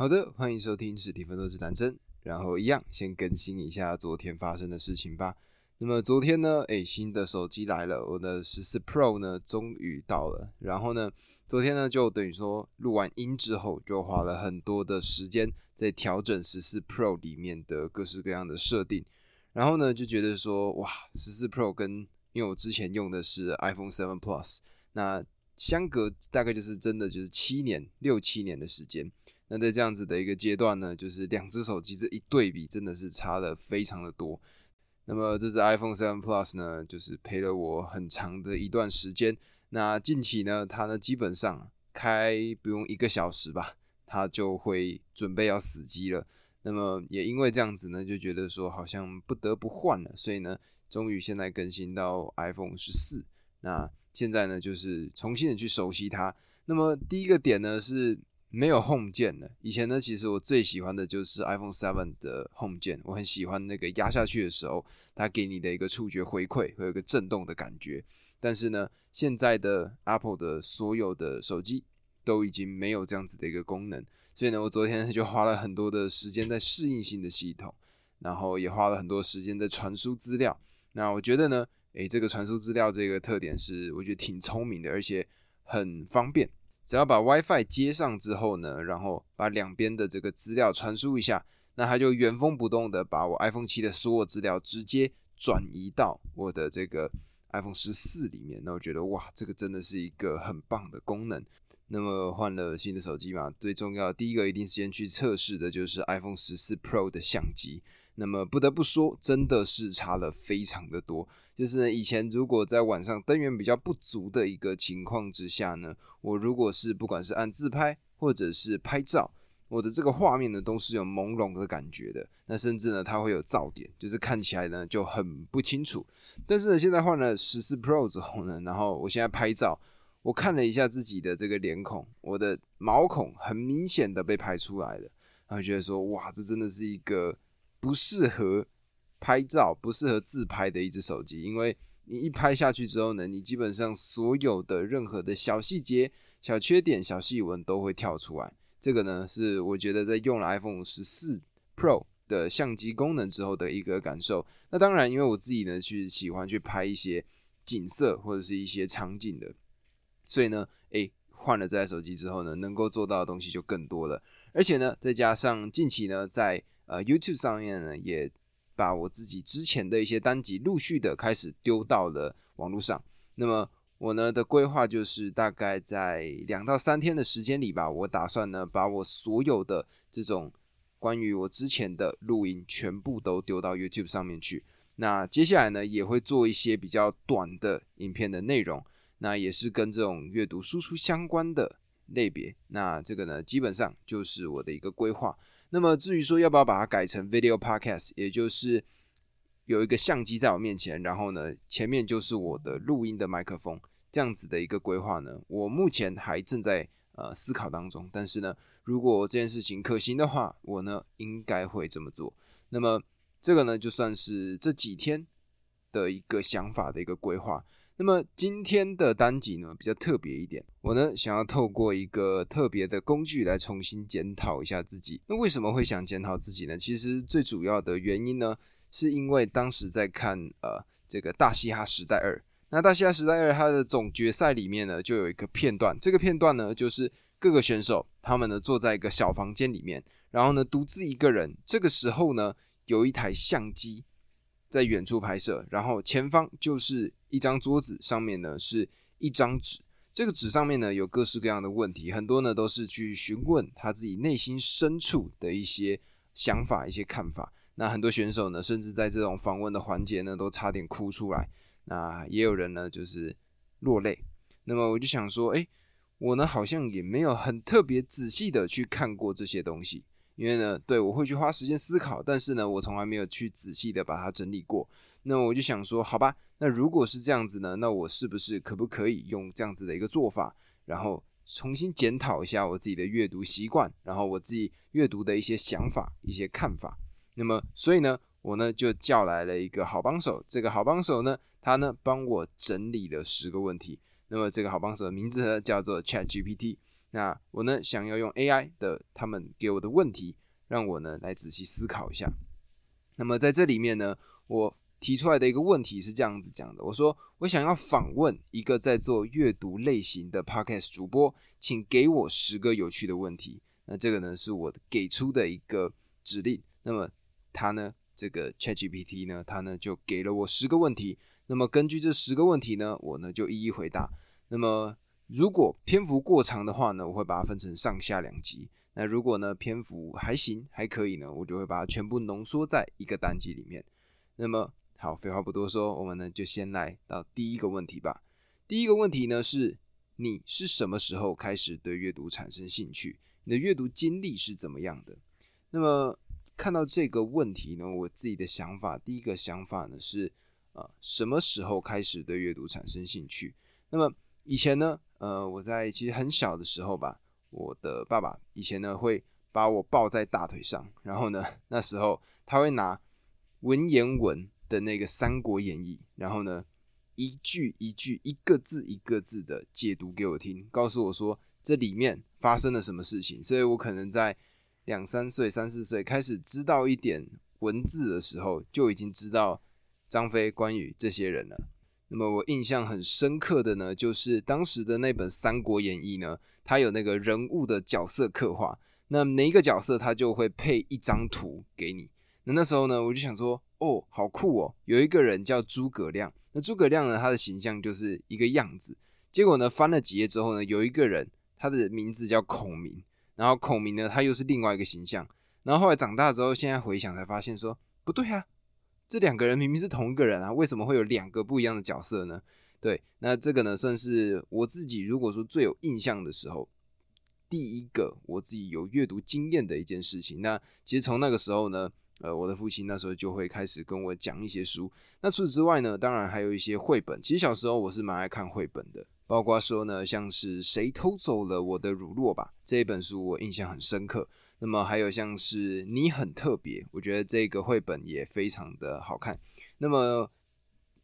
好的，欢迎收听史蒂芬多之谈真。然后一样，先更新一下昨天发生的事情吧。那么昨天呢，哎，新的手机来了，我的十四 Pro 呢，终于到了。然后呢，昨天呢，就等于说录完音之后，就花了很多的时间在调整十四 Pro 里面的各式各样的设定。然后呢，就觉得说，哇，十四 Pro 跟因为我之前用的是 iPhone Seven Plus，那相隔大概就是真的就是七年六七年的时间。那在这样子的一个阶段呢，就是两只手机这一对比，真的是差的非常的多。那么这只 iPhone 7 Plus 呢，就是陪了我很长的一段时间。那近期呢，它呢基本上开不用一个小时吧，它就会准备要死机了。那么也因为这样子呢，就觉得说好像不得不换了，所以呢，终于现在更新到 iPhone 十四。那现在呢，就是重新的去熟悉它。那么第一个点呢是。没有 Home 键了。以前呢，其实我最喜欢的就是 iPhone Seven 的 Home 键，我很喜欢那个压下去的时候，它给你的一个触觉回馈，会有一个震动的感觉。但是呢，现在的 Apple 的所有的手机都已经没有这样子的一个功能，所以呢，我昨天 就花了很多的时间在适应新的系统，然后也花了很多时间在传输资料。那我觉得呢，诶，这个传输资料这个特点是我觉得挺聪明的，而且很方便。只要把 WiFi 接上之后呢，然后把两边的这个资料传输一下，那它就原封不动的把我 iPhone 七的所有资料直接转移到我的这个 iPhone 十四里面。那我觉得哇，这个真的是一个很棒的功能。那么换了新的手机嘛，最重要第一个一定时间去测试的就是 iPhone 十四 Pro 的相机。那么不得不说，真的是差了非常的多。就是，以前如果在晚上灯源比较不足的一个情况之下呢，我如果是不管是按自拍或者是拍照，我的这个画面呢都是有朦胧的感觉的。那甚至呢，它会有噪点，就是看起来呢就很不清楚。但是呢，现在换了十四 Pro 之后呢，然后我现在拍照，我看了一下自己的这个脸孔，我的毛孔很明显的被拍出来了，然后觉得说，哇，这真的是一个。不适合拍照、不适合自拍的一只手机，因为你一拍下去之后呢，你基本上所有的任何的小细节、小缺点、小细纹都会跳出来。这个呢，是我觉得在用了 iPhone 十四 Pro 的相机功能之后的一个感受。那当然，因为我自己呢去喜欢去拍一些景色或者是一些场景的，所以呢，诶，换了这台手机之后呢，能够做到的东西就更多了。而且呢，再加上近期呢，在呃，YouTube 上面呢，也把我自己之前的一些单集陆续的开始丢到了网络上。那么我呢的规划就是大概在两到三天的时间里吧，我打算呢把我所有的这种关于我之前的录音全部都丢到 YouTube 上面去。那接下来呢也会做一些比较短的影片的内容，那也是跟这种阅读输出相关的类别。那这个呢基本上就是我的一个规划。那么至于说要不要把它改成 video podcast，也就是有一个相机在我面前，然后呢前面就是我的录音的麦克风，这样子的一个规划呢，我目前还正在呃思考当中。但是呢，如果这件事情可行的话，我呢应该会这么做。那么这个呢就算是这几天的一个想法的一个规划。那么今天的单集呢比较特别一点，我呢想要透过一个特别的工具来重新检讨一下自己。那为什么会想检讨自己呢？其实最主要的原因呢，是因为当时在看呃这个《大嘻哈时代二》，那《大嘻哈时代二》它的总决赛里面呢就有一个片段，这个片段呢就是各个选手他们呢坐在一个小房间里面，然后呢独自一个人，这个时候呢有一台相机。在远处拍摄，然后前方就是一张桌子，上面呢是一张纸。这个纸上面呢有各式各样的问题，很多呢都是去询问他自己内心深处的一些想法、一些看法。那很多选手呢，甚至在这种访问的环节呢，都差点哭出来。那也有人呢就是落泪。那么我就想说，哎，我呢好像也没有很特别仔细的去看过这些东西。因为呢，对我会去花时间思考，但是呢，我从来没有去仔细的把它整理过。那么我就想说，好吧，那如果是这样子呢，那我是不是可不可以用这样子的一个做法，然后重新检讨一下我自己的阅读习惯，然后我自己阅读的一些想法、一些看法。那么，所以呢，我呢就叫来了一个好帮手。这个好帮手呢，他呢帮我整理了十个问题。那么这个好帮手的名字呢叫做 Chat GPT。那我呢想要用 AI 的他们给我的问题，让我呢来仔细思考一下。那么在这里面呢，我提出来的一个问题是这样子讲的：我说我想要访问一个在做阅读类型的 Podcast 主播，请给我十个有趣的问题。那这个呢是我给出的一个指令。那么他呢，这个 ChatGPT 呢，他呢就给了我十个问题。那么根据这十个问题呢，我呢就一一回答。那么如果篇幅过长的话呢，我会把它分成上下两集。那如果呢篇幅还行还可以呢，我就会把它全部浓缩在一个单集里面。那么好，废话不多说，我们呢就先来到第一个问题吧。第一个问题呢是：你是什么时候开始对阅读产生兴趣？你的阅读经历是怎么样的？那么看到这个问题呢，我自己的想法，第一个想法呢是：啊，什么时候开始对阅读产生兴趣？那么以前呢？呃，我在其实很小的时候吧，我的爸爸以前呢会把我抱在大腿上，然后呢 那时候他会拿文言文的那个《三国演义》，然后呢一句一句、一个字一个字的解读给我听，告诉我说这里面发生了什么事情。所以我可能在两三岁、三四岁开始知道一点文字的时候，就已经知道张飞、关羽这些人了。那么我印象很深刻的呢，就是当时的那本《三国演义》呢，它有那个人物的角色刻画，那每一个角色它就会配一张图给你。那那时候呢，我就想说，哦，好酷哦，有一个人叫诸葛亮。那诸葛亮呢，他的形象就是一个样子。结果呢，翻了几页之后呢，有一个人，他的名字叫孔明，然后孔明呢，他又是另外一个形象。然后后来长大之后，现在回想才发现说，不对啊。这两个人明明是同一个人啊，为什么会有两个不一样的角色呢？对，那这个呢，算是我自己如果说最有印象的时候，第一个我自己有阅读经验的一件事情。那其实从那个时候呢，呃，我的父亲那时候就会开始跟我讲一些书。那除此之外呢，当然还有一些绘本。其实小时候我是蛮爱看绘本的，包括说呢，像是谁偷走了我的乳酪吧这一本书，我印象很深刻。那么还有像是你很特别，我觉得这个绘本也非常的好看。那么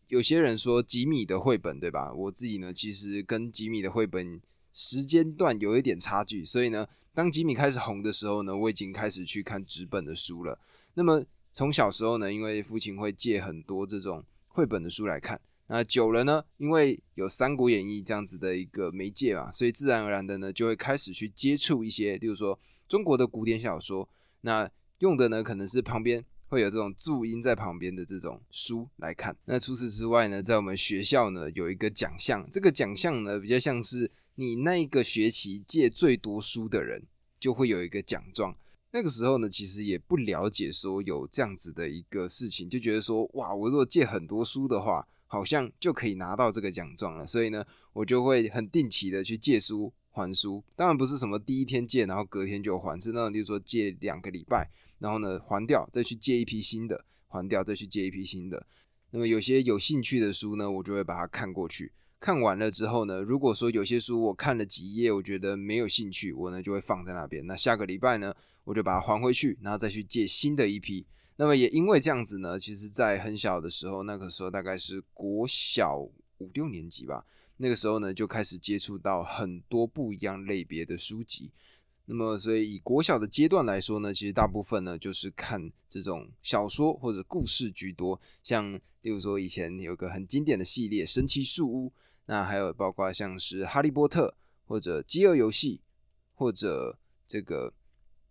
有些人说吉米的绘本对吧？我自己呢其实跟吉米的绘本时间段有一点差距，所以呢，当吉米开始红的时候呢，我已经开始去看纸本的书了。那么从小时候呢，因为父亲会借很多这种绘本的书来看，那久了呢，因为有《三国演义》这样子的一个媒介嘛，所以自然而然的呢，就会开始去接触一些，例如说。中国的古典小说，那用的呢可能是旁边会有这种注音在旁边的这种书来看。那除此之外呢，在我们学校呢有一个奖项，这个奖项呢比较像是你那一个学期借最多书的人就会有一个奖状。那个时候呢，其实也不了解说有这样子的一个事情，就觉得说哇，我如果借很多书的话，好像就可以拿到这个奖状了。所以呢，我就会很定期的去借书。还书当然不是什么第一天借，然后隔天就还，是那种，比如说借两个礼拜，然后呢还掉，再去借一批新的，还掉再去借一批新的。那么有些有兴趣的书呢，我就会把它看过去。看完了之后呢，如果说有些书我看了几页，我觉得没有兴趣，我呢就会放在那边。那下个礼拜呢，我就把它还回去，然后再去借新的一批。那么也因为这样子呢，其实在很小的时候，那个时候大概是国小五六年级吧。那个时候呢，就开始接触到很多不一样类别的书籍。那么，所以以国小的阶段来说呢，其实大部分呢就是看这种小说或者故事居多。像例如说，以前有个很经典的系列《神奇树屋》，那还有包括像是《哈利波特》或者《饥饿游戏》或者这个《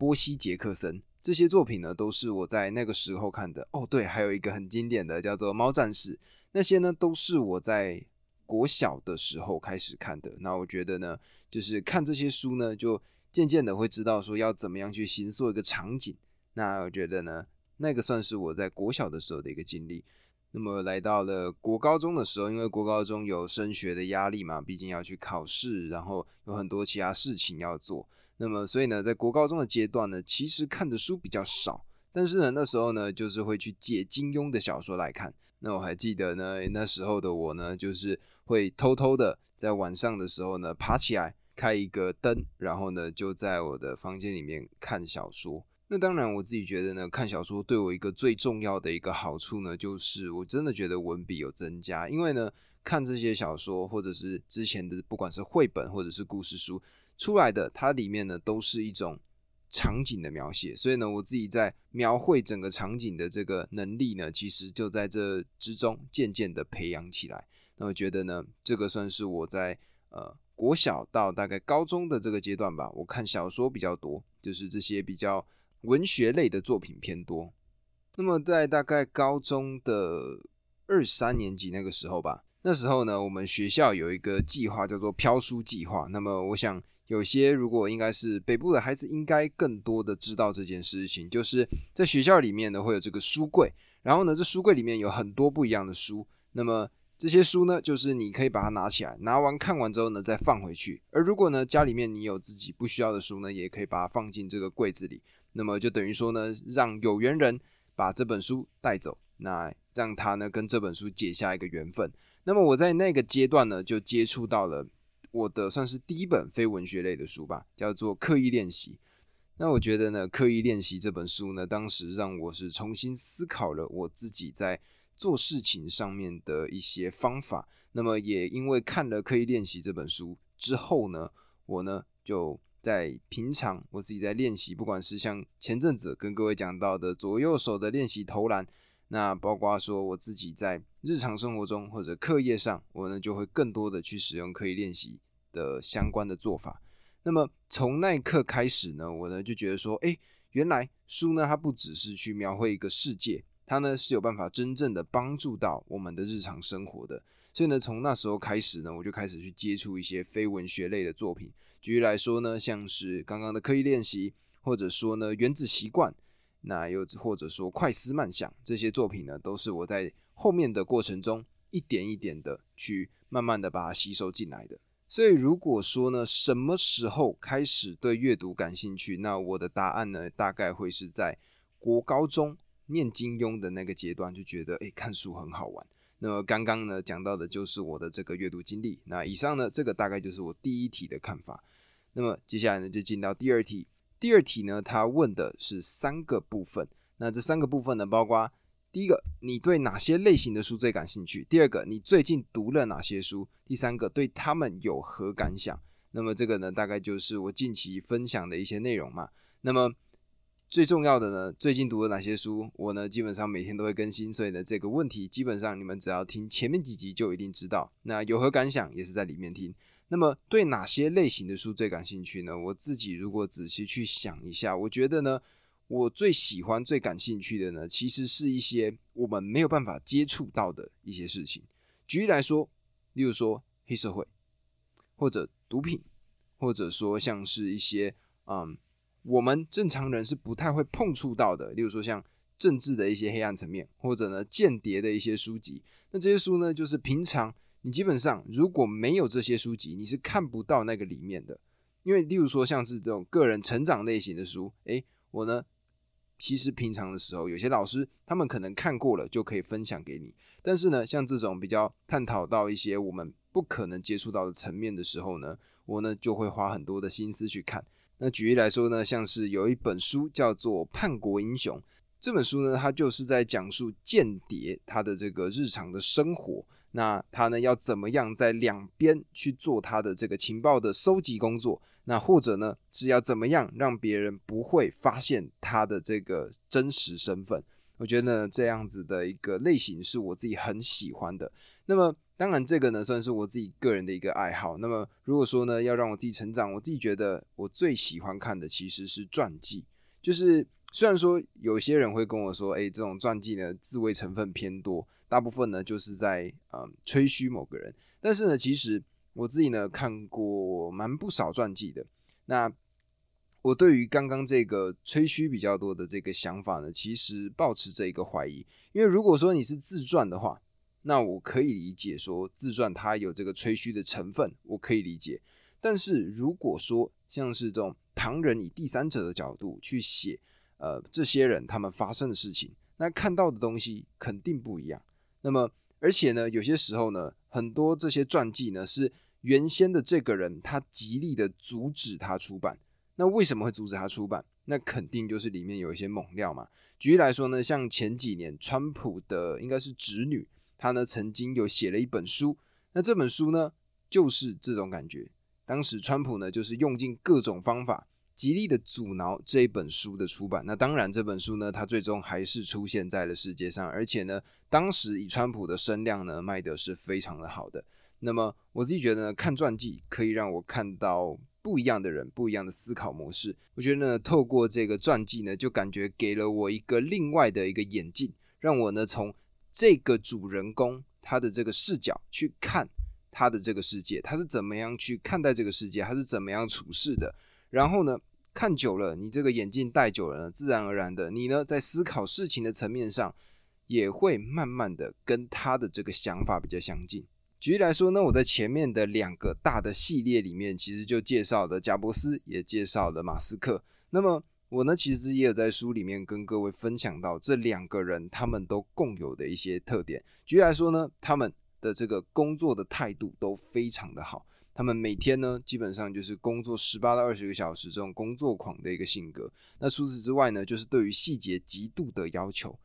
波西·杰克森》这些作品呢，都是我在那个时候看的。哦，对，还有一个很经典的叫做《猫战士》，那些呢都是我在。国小的时候开始看的，那我觉得呢，就是看这些书呢，就渐渐的会知道说要怎么样去形塑一个场景。那我觉得呢，那个算是我在国小的时候的一个经历。那么来到了国高中的时候，因为国高中有升学的压力嘛，毕竟要去考试，然后有很多其他事情要做。那么所以呢，在国高中的阶段呢，其实看的书比较少，但是呢，那时候呢，就是会去借金庸的小说来看。那我还记得呢，那时候的我呢，就是。会偷偷的在晚上的时候呢，爬起来开一个灯，然后呢就在我的房间里面看小说。那当然，我自己觉得呢，看小说对我一个最重要的一个好处呢，就是我真的觉得文笔有增加。因为呢，看这些小说或者是之前的不管是绘本或者是故事书，出来的，它里面呢都是一种场景的描写，所以呢，我自己在描绘整个场景的这个能力呢，其实就在这之中渐渐的培养起来。那我觉得呢，这个算是我在呃国小到大概高中的这个阶段吧，我看小说比较多，就是这些比较文学类的作品偏多。那么在大概高中的二三年级那个时候吧，那时候呢，我们学校有一个计划叫做飘书计划。那么我想有些如果应该是北部的孩子，应该更多的知道这件事情，就是在学校里面呢会有这个书柜，然后呢这书柜里面有很多不一样的书。那么这些书呢，就是你可以把它拿起来，拿完看完之后呢再放回去。而如果呢家里面你有自己不需要的书呢，也可以把它放进这个柜子里。那么就等于说呢，让有缘人。把这本书带走，那让他呢跟这本书结下一个缘分。那么我在那个阶段呢，就接触到了我的算是第一本非文学类的书吧，叫做《刻意练习》。那我觉得呢，《刻意练习》这本书呢，当时让我是重新思考了我自己在做事情上面的一些方法。那么也因为看了《刻意练习》这本书之后呢，我呢就。在平常我自己在练习，不管是像前阵子跟各位讲到的左右手的练习投篮，那包括说我自己在日常生活中或者课业上，我呢就会更多的去使用刻意练习的相关的做法。那么从那一刻开始呢，我呢就觉得说，哎，原来书呢它不只是去描绘一个世界，它呢是有办法真正的帮助到我们的日常生活的。所以呢，从那时候开始呢，我就开始去接触一些非文学类的作品。举例来说呢，像是刚刚的刻意练习，或者说呢原子习惯，那又或者说快思慢想这些作品呢，都是我在后面的过程中一点一点的去慢慢的把它吸收进来的。所以如果说呢，什么时候开始对阅读感兴趣，那我的答案呢，大概会是在国高中念金庸的那个阶段，就觉得诶看书很好玩。那么刚刚呢讲到的就是我的这个阅读经历。那以上呢，这个大概就是我第一题的看法。那么接下来呢，就进到第二题。第二题呢，它问的是三个部分。那这三个部分呢，包括第一个，你对哪些类型的书最感兴趣？第二个，你最近读了哪些书？第三个，对他们有何感想？那么这个呢，大概就是我近期分享的一些内容嘛。那么最重要的呢，最近读了哪些书？我呢，基本上每天都会更新，所以呢，这个问题基本上你们只要听前面几集就一定知道。那有何感想，也是在里面听。那么对哪些类型的书最感兴趣呢？我自己如果仔细去想一下，我觉得呢，我最喜欢、最感兴趣的呢，其实是一些我们没有办法接触到的一些事情。举例来说，例如说黑社会，或者毒品，或者说像是一些嗯，我们正常人是不太会碰触到的，例如说像政治的一些黑暗层面，或者呢间谍的一些书籍。那这些书呢，就是平常。你基本上如果没有这些书籍，你是看不到那个里面的。因为例如说像是这种个人成长类型的书，诶，我呢其实平常的时候，有些老师他们可能看过了就可以分享给你。但是呢，像这种比较探讨到一些我们不可能接触到的层面的时候呢，我呢就会花很多的心思去看。那举例来说呢，像是有一本书叫做《叛国英雄》，这本书呢，它就是在讲述间谍他的这个日常的生活。那他呢要怎么样在两边去做他的这个情报的收集工作？那或者呢是要怎么样让别人不会发现他的这个真实身份？我觉得呢这样子的一个类型是我自己很喜欢的。那么当然这个呢算是我自己个人的一个爱好。那么如果说呢要让我自己成长，我自己觉得我最喜欢看的其实是传记。就是虽然说有些人会跟我说，哎，这种传记呢自卫成分偏多。大部分呢就是在嗯吹嘘某个人，但是呢，其实我自己呢看过蛮不少传记的。那我对于刚刚这个吹嘘比较多的这个想法呢，其实保持着一个怀疑。因为如果说你是自传的话，那我可以理解说自传它有这个吹嘘的成分，我可以理解。但是如果说像是这种旁人以第三者的角度去写，呃，这些人他们发生的事情，那看到的东西肯定不一样。那么，而且呢，有些时候呢，很多这些传记呢，是原先的这个人他极力的阻止他出版。那为什么会阻止他出版？那肯定就是里面有一些猛料嘛。举例来说呢，像前几年川普的应该是侄女，她呢曾经有写了一本书。那这本书呢，就是这种感觉，当时川普呢就是用尽各种方法，极力的阻挠这一本书的出版。那当然，这本书呢，它最终还是出现在了世界上，而且呢，当时以川普的声量呢，卖的是非常的好的。那么我自己觉得呢，看传记可以让我看到不一样的人，不一样的思考模式。我觉得呢，透过这个传记呢，就感觉给了我一个另外的一个眼镜，让我呢从这个主人公他的这个视角去看他的这个世界，他是怎么样去看待这个世界，他是怎么样处事的。然后呢，看久了，你这个眼镜戴久了呢，自然而然的，你呢在思考事情的层面上，也会慢慢的跟他的这个想法比较相近。举例来说呢，我在前面的两个大的系列里面，其实就介绍了贾伯斯，也介绍了马斯克。那么我呢，其实也有在书里面跟各位分享到这两个人他们都共有的一些特点。举例来说呢，他们的这个工作的态度都非常的好，他们每天呢基本上就是工作十八到二十个小时这种工作狂的一个性格。那除此之外呢，就是对于细节极度的要求。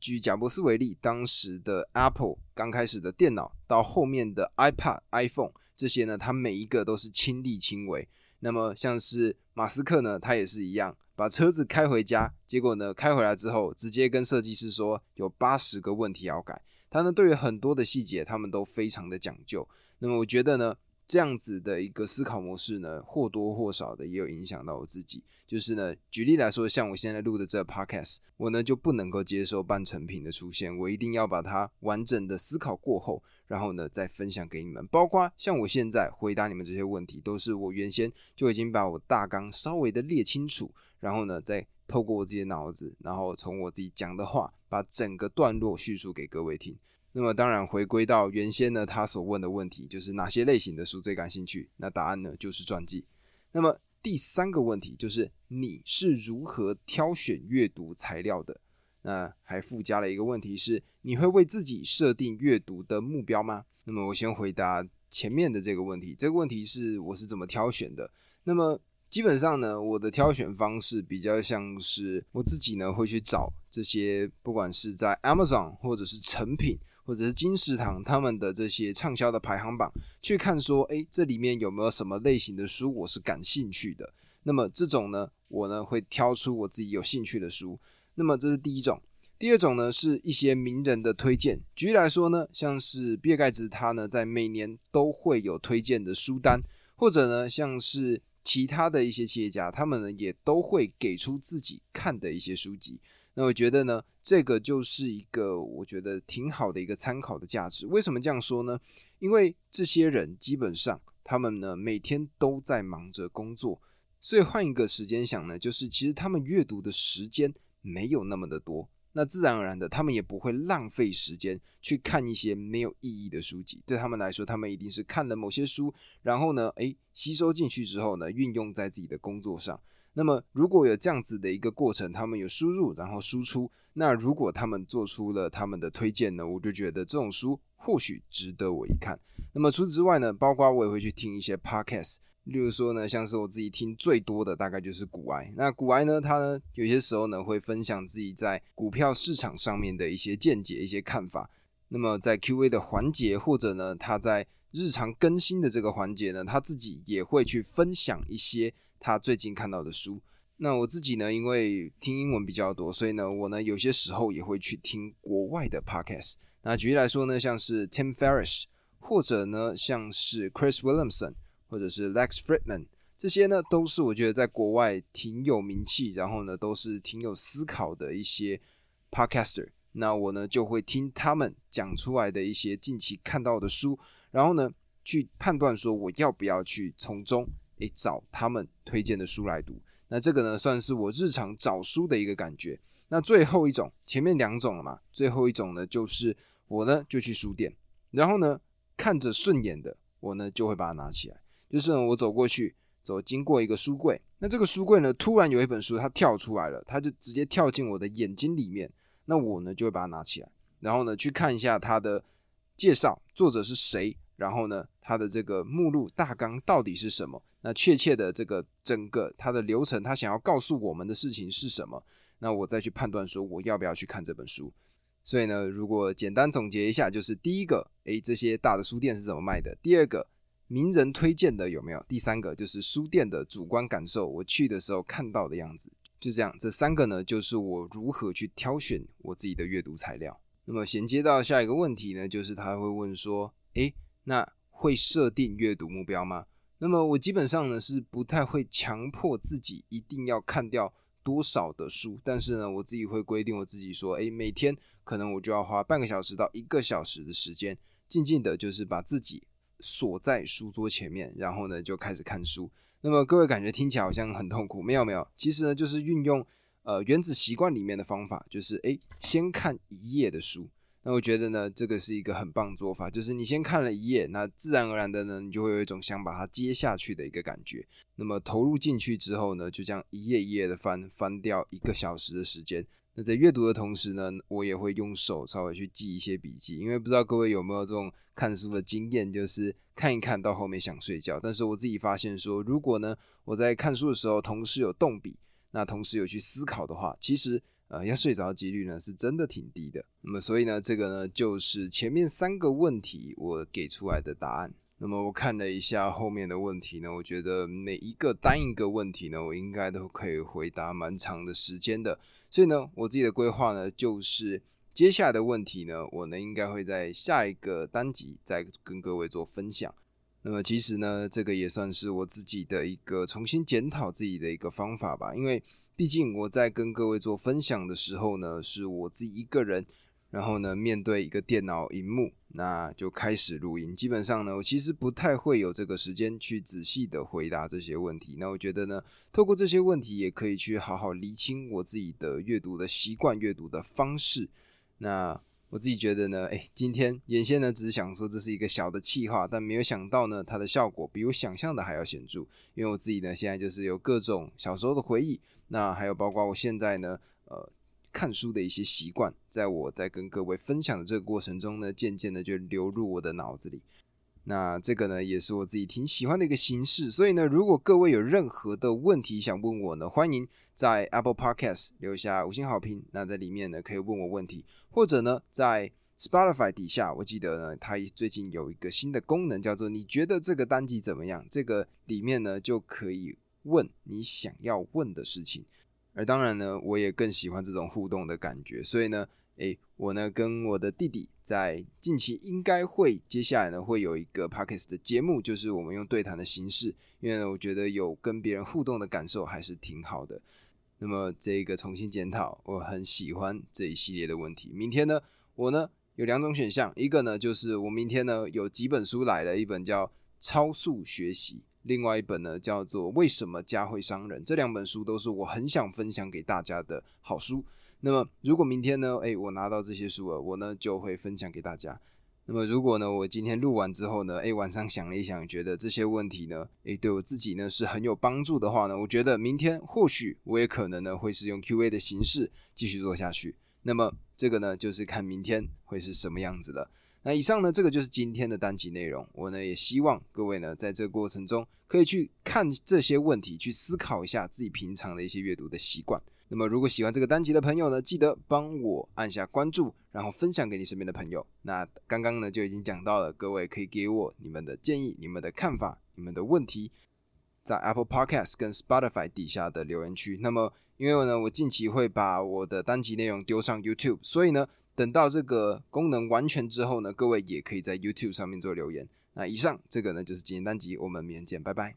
举贾伯斯为例，当时的 Apple 刚开始的电脑，到后面的 iPad、iPhone 这些呢，他每一个都是亲力亲为。那么像是马斯克呢，他也是一样，把车子开回家，结果呢，开回来之后，直接跟设计师说有八十个问题要改。他呢，对于很多的细节，他们都非常的讲究。那么我觉得呢。这样子的一个思考模式呢，或多或少的也有影响到我自己。就是呢，举例来说，像我现在录的这个 podcast，我呢就不能够接受半成品的出现，我一定要把它完整的思考过后，然后呢再分享给你们。包括像我现在回答你们这些问题，都是我原先就已经把我大纲稍微的列清楚，然后呢再透过我自己的脑子，然后从我自己讲的话，把整个段落叙述给各位听。那么当然回归到原先呢，他所问的问题就是哪些类型的书最感兴趣？那答案呢就是传记。那么第三个问题就是你是如何挑选阅读材料的？那还附加了一个问题是你会为自己设定阅读的目标吗？那么我先回答前面的这个问题。这个问题是我是怎么挑选的？那么基本上呢，我的挑选方式比较像是我自己呢会去找这些，不管是在 Amazon 或者是成品。或者是金石堂他们的这些畅销的排行榜，去看说，哎，这里面有没有什么类型的书我是感兴趣的？那么这种呢，我呢会挑出我自己有兴趣的书。那么这是第一种。第二种呢，是一些名人的推荐。举例来说呢，像是比尔盖茨他呢在每年都会有推荐的书单，或者呢像是其他的一些企业家，他们呢也都会给出自己看的一些书籍。那我觉得呢，这个就是一个我觉得挺好的一个参考的价值。为什么这样说呢？因为这些人基本上他们呢每天都在忙着工作，所以换一个时间想呢，就是其实他们阅读的时间没有那么的多。那自然而然的，他们也不会浪费时间去看一些没有意义的书籍。对他们来说，他们一定是看了某些书，然后呢，诶，吸收进去之后呢，运用在自己的工作上。那么如果有这样子的一个过程，他们有输入然后输出，那如果他们做出了他们的推荐呢，我就觉得这种书或许值得我一看。那么除此之外呢，包括我也会去听一些 podcast，例如说呢，像是我自己听最多的大概就是股癌。那股癌呢，他呢有些时候呢会分享自己在股票市场上面的一些见解、一些看法。那么在 Q&A 的环节，或者呢他在日常更新的这个环节呢，他自己也会去分享一些。他最近看到的书，那我自己呢，因为听英文比较多，所以呢，我呢有些时候也会去听国外的 podcast。那举例来说呢，像是 Tim Ferriss，或者呢像是 Chris Williamson，或者是 Lex Friedman，这些呢都是我觉得在国外挺有名气，然后呢都是挺有思考的一些 podcaster。那我呢就会听他们讲出来的一些近期看到的书，然后呢去判断说我要不要去从中。诶，找他们推荐的书来读，那这个呢，算是我日常找书的一个感觉。那最后一种，前面两种了嘛，最后一种呢，就是我呢就去书店，然后呢看着顺眼的，我呢就会把它拿起来。就是我走过去，走经过一个书柜，那这个书柜呢，突然有一本书它跳出来了，它就直接跳进我的眼睛里面，那我呢就会把它拿起来，然后呢去看一下它的介绍，作者是谁，然后呢它的这个目录大纲到底是什么。那确切的这个整个它的流程，他想要告诉我们的事情是什么？那我再去判断说我要不要去看这本书。所以呢，如果简单总结一下，就是第一个，诶，这些大的书店是怎么卖的？第二个，名人推荐的有没有？第三个就是书店的主观感受，我去的时候看到的样子，就这样。这三个呢，就是我如何去挑选我自己的阅读材料。那么衔接到下一个问题呢，就是他会问说，诶，那会设定阅读目标吗？那么我基本上呢是不太会强迫自己一定要看掉多少的书，但是呢，我自己会规定我自己说，诶，每天可能我就要花半个小时到一个小时的时间，静静的，就是把自己锁在书桌前面，然后呢就开始看书。那么各位感觉听起来好像很痛苦，没有没有，其实呢就是运用。呃，原子习惯里面的方法就是，诶，先看一页的书。那我觉得呢，这个是一个很棒做法，就是你先看了一页，那自然而然的呢，你就会有一种想把它接下去的一个感觉。那么投入进去之后呢，就这样一页一页的翻，翻掉一个小时的时间。那在阅读的同时呢，我也会用手稍微去记一些笔记，因为不知道各位有没有这种看书的经验，就是看一看到后面想睡觉，但是我自己发现说，如果呢我在看书的时候同时有动笔。那同时有去思考的话，其实呃要睡着的几率呢是真的挺低的。那么所以呢，这个呢就是前面三个问题我给出来的答案。那么我看了一下后面的问题呢，我觉得每一个单一个问题呢，我应该都可以回答蛮长的时间的。所以呢，我自己的规划呢，就是接下来的问题呢，我呢应该会在下一个单集再跟各位做分享。那么其实呢，这个也算是我自己的一个重新检讨自己的一个方法吧。因为毕竟我在跟各位做分享的时候呢，是我自己一个人，然后呢面对一个电脑荧幕，那就开始录音。基本上呢，我其实不太会有这个时间去仔细的回答这些问题。那我觉得呢，透过这些问题，也可以去好好厘清我自己的阅读的习惯、阅读的方式。那。我自己觉得呢，哎，今天原先呢只是想说这是一个小的气话，但没有想到呢，它的效果比我想象的还要显著。因为我自己呢现在就是有各种小时候的回忆，那还有包括我现在呢，呃，看书的一些习惯，在我在跟各位分享的这个过程中呢，渐渐的就流入我的脑子里。那这个呢，也是我自己挺喜欢的一个形式。所以呢，如果各位有任何的问题想问我呢，欢迎在 Apple Podcast 留下五星好评。那在里面呢，可以问我问题，或者呢，在 Spotify 底下，我记得呢，它最近有一个新的功能，叫做“你觉得这个单集怎么样？”这个里面呢，就可以问你想要问的事情。而当然呢，我也更喜欢这种互动的感觉。所以呢。诶，我呢跟我的弟弟在近期应该会接下来呢会有一个 podcast 的节目，就是我们用对谈的形式，因为呢我觉得有跟别人互动的感受还是挺好的。那么这个重新检讨，我很喜欢这一系列的问题。明天呢，我呢有两种选项，一个呢就是我明天呢有几本书来了，一本叫《超速学习》，另外一本呢叫做《为什么家会伤人》。这两本书都是我很想分享给大家的好书。那么，如果明天呢？诶，我拿到这些书了，我呢就会分享给大家。那么，如果呢，我今天录完之后呢，诶，晚上想了一想，觉得这些问题呢，诶，对我自己呢是很有帮助的话呢，我觉得明天或许我也可能呢会是用 Q&A 的形式继续做下去。那么，这个呢就是看明天会是什么样子了。那以上呢，这个就是今天的单集内容。我呢也希望各位呢在这个过程中可以去看这些问题，去思考一下自己平常的一些阅读的习惯。那么，如果喜欢这个单集的朋友呢，记得帮我按下关注，然后分享给你身边的朋友。那刚刚呢就已经讲到了，各位可以给我你们的建议、你们的看法、你们的问题，在 Apple Podcast 跟 Spotify 底下的留言区。那么，因为呢，我近期会把我的单集内容丢上 YouTube，所以呢，等到这个功能完全之后呢，各位也可以在 YouTube 上面做留言。那以上这个呢就是今天单集，我们明天见，拜拜。